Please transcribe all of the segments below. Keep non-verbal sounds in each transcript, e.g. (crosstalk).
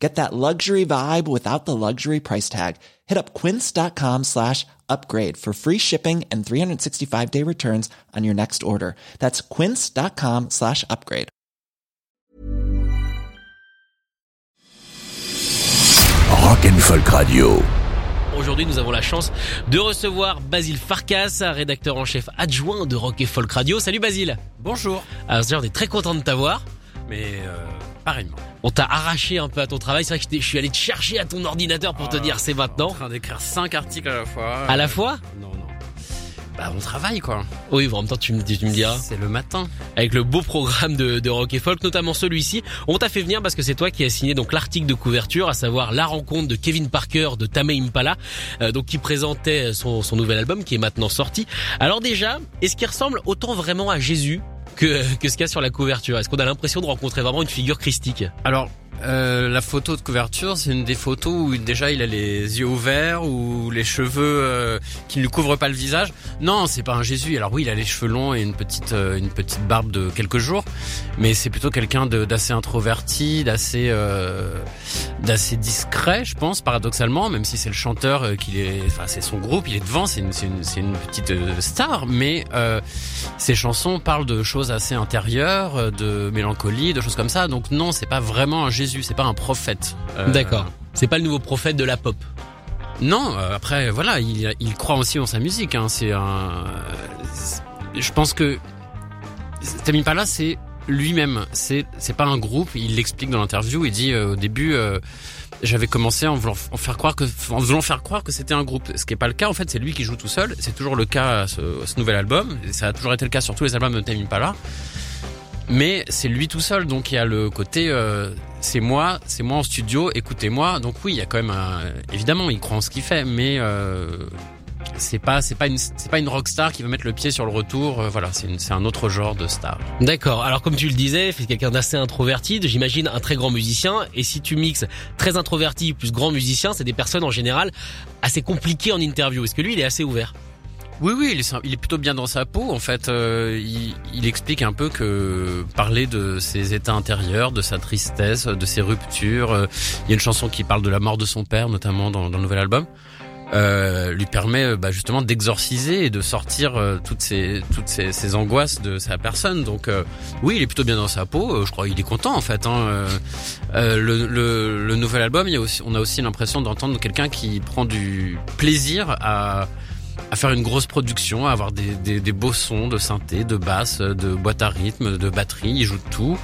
Get that luxury vibe without the luxury price tag. Hit up quince.com slash upgrade for free shipping and 365 day returns on your next order. That's quince.com slash upgrade. Rock and Folk Radio. Aujourd'hui, nous avons la chance de recevoir Basile Farkas, rédacteur en chef adjoint de Rock et Folk Radio. Salut Basile. Bonjour. Alors, on est très content de t'avoir. Mais euh, pareillement. On t'a arraché un peu à ton travail. C'est vrai que je suis allé te chercher à ton ordinateur pour te Ah, dire c'est En maintenant. train d'écrire cinq articles à la fois. À la Euh, fois Non, non. Bah, on travaille quoi. Oui, en même temps, tu me, tu me diras. C'est le matin. Avec le beau programme de, de Rock et Folk, notamment celui-ci. On t'a fait venir parce que c'est toi qui as signé donc l'article de couverture, à savoir la rencontre de Kevin Parker de Tame Impala, euh, donc qui présentait son, son nouvel album qui est maintenant sorti. Alors déjà, est-ce qu'il ressemble autant vraiment à Jésus? Que, ce qu'il y a sur la couverture. Est-ce qu'on a l'impression de rencontrer vraiment une figure christique? Alors, euh, la photo de couverture, c'est une des photos où déjà il a les yeux ouverts ou les cheveux euh, qui ne lui couvrent pas le visage. Non, c'est pas un Jésus. Alors oui, il a les cheveux longs et une petite euh, une petite barbe de quelques jours, mais c'est plutôt quelqu'un d'assez introverti, d'assez d'assez discret, je pense, paradoxalement, même si c'est le chanteur qu'il est, enfin c'est son groupe, il est devant, c'est une une, une petite star, mais ses chansons parlent de choses assez intérieures, de mélancolie, de choses comme ça. Donc non, c'est pas vraiment un Jésus, c'est pas un prophète. Euh, D'accord. C'est pas le nouveau prophète de la pop. Non, euh, après voilà, il, il croit aussi en sa musique. Hein, c'est un. Je pense que Tami Pala, c'est lui-même. C'est c'est pas un groupe. Il l'explique dans l'interview. Il dit euh, au début. euh, j'avais commencé en voulant en faire croire que en voulant faire croire que c'était un groupe ce qui est pas le cas en fait c'est lui qui joue tout seul c'est toujours le cas à ce, à ce nouvel album et ça a toujours été le cas sur tous les albums de Tame Impala mais c'est lui tout seul donc il y a le côté euh, c'est moi c'est moi en studio écoutez-moi donc oui il y a quand même un, évidemment il croit en ce qu'il fait mais euh, c'est pas c'est pas une c'est pas une rockstar qui va mettre le pied sur le retour euh, voilà c'est c'est un autre genre de star D'accord. Alors comme tu le disais, c'est quelqu'un d'assez introverti, j'imagine un très grand musicien. Et si tu mixes très introverti plus grand musicien, c'est des personnes en général assez compliquées en interview. Est-ce que lui, il est assez ouvert? Oui, oui, il est, il plutôt bien dans sa peau. En fait, euh, il, il explique un peu que parler de ses états intérieurs, de sa tristesse, de ses ruptures. euh, il y a une chanson qui parle de la mort de son père, notamment dans, dans le nouvel album. euh, lui permet euh, bah, justement d'exorciser et de sortir euh, toutes ces toutes angoisses de sa personne. Donc euh, oui, il est plutôt bien dans sa peau. Euh, je crois qu'il est content en fait. Hein. Le, le, le nouvel album, il y a aussi, on a aussi l'impression d'entendre quelqu'un qui prend du plaisir à à faire une grosse production, à avoir des, des, des beaux sons de synthé, de basse, de boîte à rythme, de batterie, il joue de tout.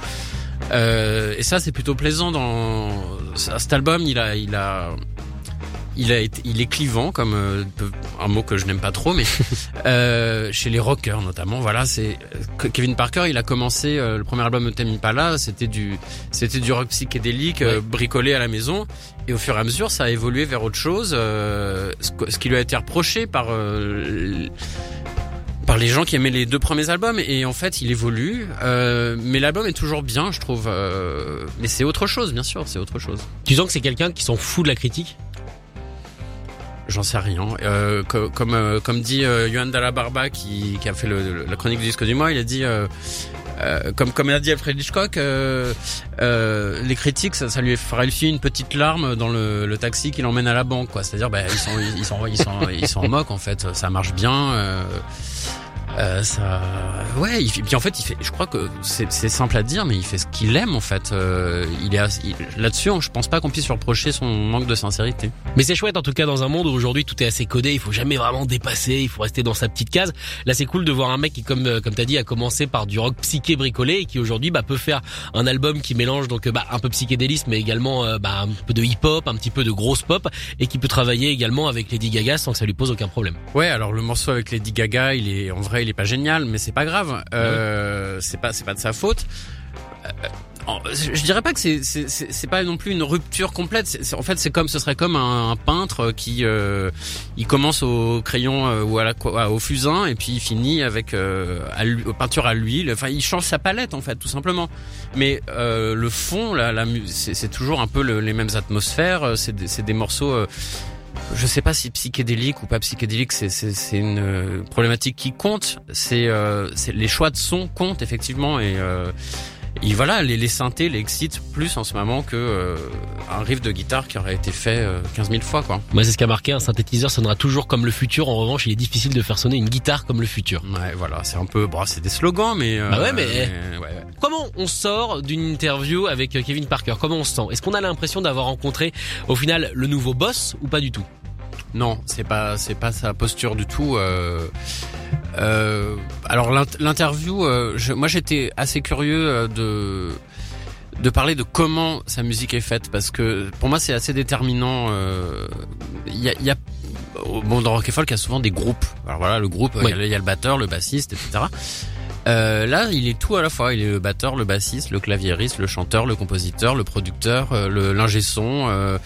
Euh, et ça c'est plutôt plaisant dans cet album, il a il a il a été, il est clivant comme euh, un mot que je n'aime pas trop mais (laughs) euh, chez les rockers notamment. Voilà c'est Kevin Parker il a commencé euh, le premier album de Tame Impala c'était du c'était du rock psychédélique euh, bricolé à la maison. Et au fur et à mesure ça a évolué vers autre chose euh, ce, ce qui lui a été reproché par euh, par les gens qui aimaient les deux premiers albums. Et en fait il évolue euh, mais l'album est toujours bien je trouve euh, mais c'est autre chose bien sûr c'est autre chose. Tu sens que c'est quelqu'un qui s'en fout de la critique? J'en sais rien. Euh, co- comme euh, comme dit euh, Johan Dalla Barba qui, qui a fait le, le- la chronique du disque du mois, il a dit euh, euh, comme comme a dit Alfred Hitchcock, euh, les critiques ça, ça lui fera aussi une petite larme dans le, le taxi qui l'emmène à la banque quoi. C'est-à-dire bah, ils sont ils sont ils sont ils s'en moquent en fait. Ça marche bien. Euh, ça, ouais. Il fait, puis en fait, il fait. Je crois que c'est c'est simple à dire, mais il fait ce qu'il aime en fait. Euh, il est as- il- là-dessus. Je pense pas qu'on puisse lui reprocher son manque de sincérité. Mais c'est chouette en tout cas dans un monde où aujourd'hui tout est assez codé, il faut jamais vraiment dépasser, il faut rester dans sa petite case. Là c'est cool de voir un mec qui comme euh, comme t'as dit a commencé par du rock psyché bricolé et qui aujourd'hui bah, peut faire un album qui mélange donc euh, bah, un peu psychédélisme mais également euh, bah, un peu de hip hop, un petit peu de grosse pop et qui peut travailler également avec Lady Gaga sans que ça lui pose aucun problème. Ouais, alors le morceau avec Lady Gaga, il est en vrai, il est pas génial, mais c'est pas grave. Euh, c'est pas, c'est pas de sa faute. Euh, je dirais pas que c'est c'est pas non plus une rupture complète. En fait, c'est comme ce serait comme un, un peintre qui euh, il commence au crayon euh, ou à la au fusain et puis il finit avec euh, à peinture à l'huile. Enfin, il change sa palette en fait, tout simplement. Mais le fond, la, c'est toujours un peu le- les mêmes atmosphères. C'est des, c'est des morceaux. Je sais pas si psychédélique ou pas psychédélique, c'est une euh, problématique qui compte. C'est euh, les choix de son comptent effectivement et euh, et voilà, les, les synthés l'excitent plus en ce moment que euh, un riff de guitare qui aurait été fait euh, 15 000 fois, quoi. Moi, c'est ce qu'a marqué. Un synthétiseur sonnera toujours comme le futur. En revanche, il est difficile de faire sonner une guitare comme le futur. Ouais, voilà, c'est un peu, bon, c'est des slogans, mais. euh, Bah ouais, mais- ouais, ouais. Comment on sort d'une interview avec euh, Kevin Parker? Comment on se sent? Est-ce qu'on a l'impression d'avoir rencontré au final le nouveau boss ou pas du tout? Non, c'est pas, c'est pas sa posture du tout. Euh, alors l'int- l'interview, euh, je- moi j'étais assez curieux euh, de de parler de comment sa musique est faite parce que pour moi c'est assez déterminant. euh, Il y a, y a bon dans Rock and Folk il y a souvent des groupes. Alors voilà le groupe, il Oui. y y, a le batteur, le bassiste, etc. Euh, là, il est tout à la fois. Il est le batteur, le bassiste, le claviériste, le chanteur, le compositeur, le producteur, euh, le l'ingé son. Euh,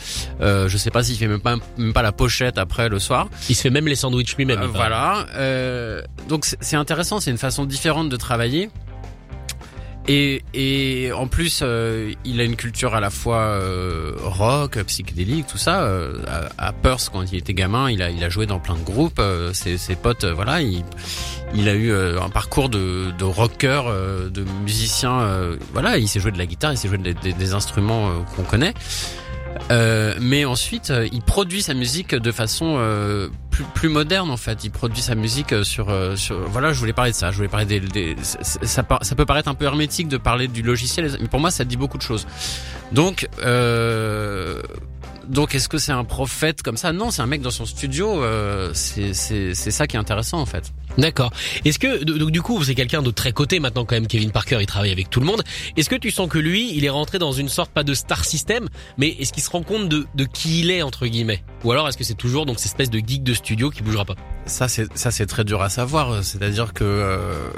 euh, je sais pas s'il fait même pas même pas la pochette après le soir. Il se fait même les sandwichs lui-même. Voilà. Euh, donc c'est intéressant. C'est une façon différente de travailler. Et, et en plus, euh, il a une culture à la fois euh, rock, psychédélique, tout ça. Euh, à, à Perth, quand il était gamin, il a, il a joué dans plein de groupes. Euh, ses, ses potes, euh, voilà, il, il a eu euh, un parcours de, de rocker, de musicien. voilà, il s'est joué de la guitare, il s'est joué des, des- instruments qu'on connaît. Mais ensuite, il produit sa musique de façon plus, plus moderne en fait. Il produit sa musique euh, sur, euh, sur voilà. Je voulais parler de ça. Je voulais parler des, des- ça, peut paraître un peu hermétique de parler du logiciel, mais pour moi, ça dit beaucoup de choses. Donc, euh, donc est-ce que c'est un prophète comme ça? Non, c'est un mec dans son studio. Euh, c'est ça qui est intéressant en fait. D'accord. Est-ce que donc du coup c'est quelqu'un de très coté maintenant quand même Kevin Parker il travaille avec tout le monde. Est-ce que tu sens que lui il est rentré dans une sorte pas de star system mais est-ce qu'il se rend compte de, de qui il est entre guillemets? Ou alors est-ce que c'est toujours donc cette espèce de geek de studio qui bougera pas? Ça c'est ça c'est très dur à savoir. C'est-à-dire que euh,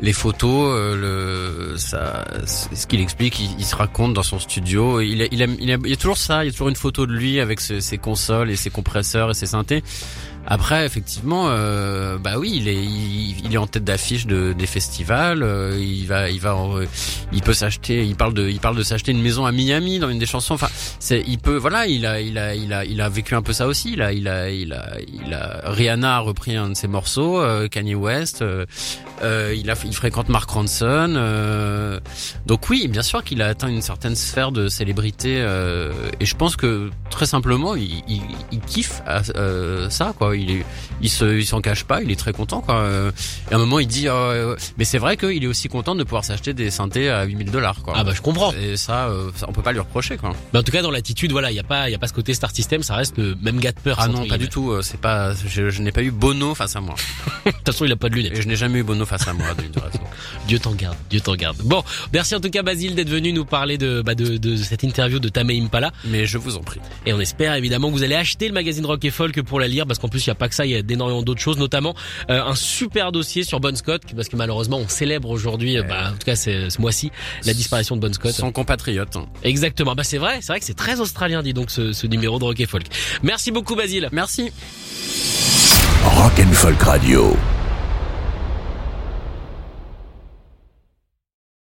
les photos, euh, le ça, ce qu'il explique, il, se raconte dans son studio. Il il, a, il, a, il y a toujours ça. Il y a toujours une photo de lui avec ses, ses consoles et ses compresseurs et ses synthés. Après, effectivement, euh, bah oui, il est, il, il est en tête d'affiche de, des festivals. euh, il va, il va, en- il peut s'acheter. Il parle de, il parle de s'acheter une maison à Miami dans une des chansons. Enfin, c'est, il peut, voilà, il a, il a, il a, il a vécu un peu ça aussi. Il a, il a, il a, il a. Rihanna a repris un de ses morceaux. euh, Kanye West. Euh, euh, il a, il fréquente Mark Ronson. euh, donc oui, bien sûr qu'il a atteint une certaine sphère de célébrité. euh, et je pense que très simplement, il, il, il kiffe euh, ça, quoi. Il est, il se, il s'en cache pas. Il est très content, quoi. Euh, Et à un moment, il dit, euh, mais c'est vrai qu'il est aussi content de pouvoir s'acheter des synthés à 8000 dollars, quoi. Ah bah je comprends. Et ça, euh, ça, on peut pas lui reprocher, quoi. Mais en tout cas dans l'attitude voilà il y a pas il y a pas ce côté star system ça reste le même gars de peur. Ah non, pas du tout. euh, C'est pas, je, je n'ai pas eu Bono face à moi. (laughs) De toute façon il a pas de lunettes. Et je n'ai jamais eu Bono face à moi, de, de raison. Dieu t'en garde, Dieu t'en garde. Bon, merci en tout cas Basile d'être venu nous parler de, bah, de, de cette interview de Tame Impala. Mais je vous en prie. Et on espère évidemment que vous allez acheter le magazine Rock et Folk pour la lire, parce qu'en plus il n'y a pas que ça, il y a énormément d'autres choses, notamment euh, un super dossier sur Bon Scott, parce que malheureusement on célèbre aujourd'hui, euh, bah, en tout cas c'est- ce mois-ci, la disparition de Bon Scott. Son compatriote. Exactement, bah c'est vrai, c'est vrai que c'est très australien, dit donc ce, ce numéro de Rock et Folk. Merci beaucoup Basile. Merci. Rock and Folk Radio.